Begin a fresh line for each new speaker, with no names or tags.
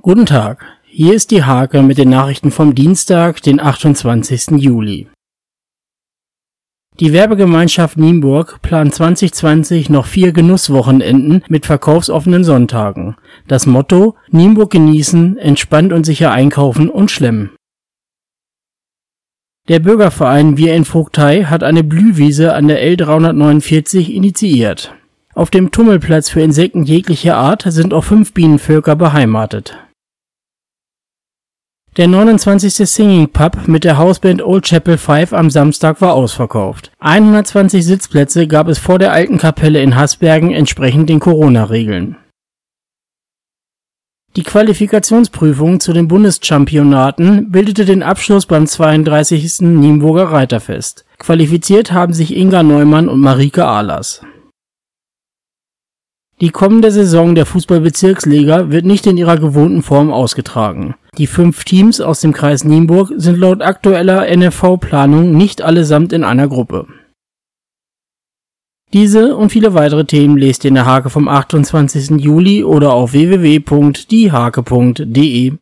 Guten Tag, hier ist die Hake mit den Nachrichten vom Dienstag, den 28. Juli. Die Werbegemeinschaft Nienburg plant 2020 noch vier Genusswochenenden mit verkaufsoffenen Sonntagen. Das Motto Nienburg genießen, entspannt und sicher einkaufen und schlemmen. Der Bürgerverein Wir in Vogtei hat eine Blühwiese an der L349 initiiert. Auf dem Tummelplatz für Insekten jeglicher Art sind auch fünf Bienenvölker beheimatet. Der 29. Singing Pub mit der Hausband Old Chapel 5 am Samstag war ausverkauft. 120 Sitzplätze gab es vor der alten Kapelle in Hasbergen entsprechend den Corona-Regeln. Die Qualifikationsprüfung zu den Bundeschampionaten bildete den Abschluss beim 32. Nienburger Reiterfest. Qualifiziert haben sich Inga Neumann und Marike Ahlers. Die kommende Saison der Fußballbezirksliga wird nicht in ihrer gewohnten Form ausgetragen. Die fünf Teams aus dem Kreis Nienburg sind laut aktueller NFV-Planung nicht allesamt in einer Gruppe. Diese und viele weitere Themen lest ihr in der Hake vom 28. Juli oder auf www.diehake.de.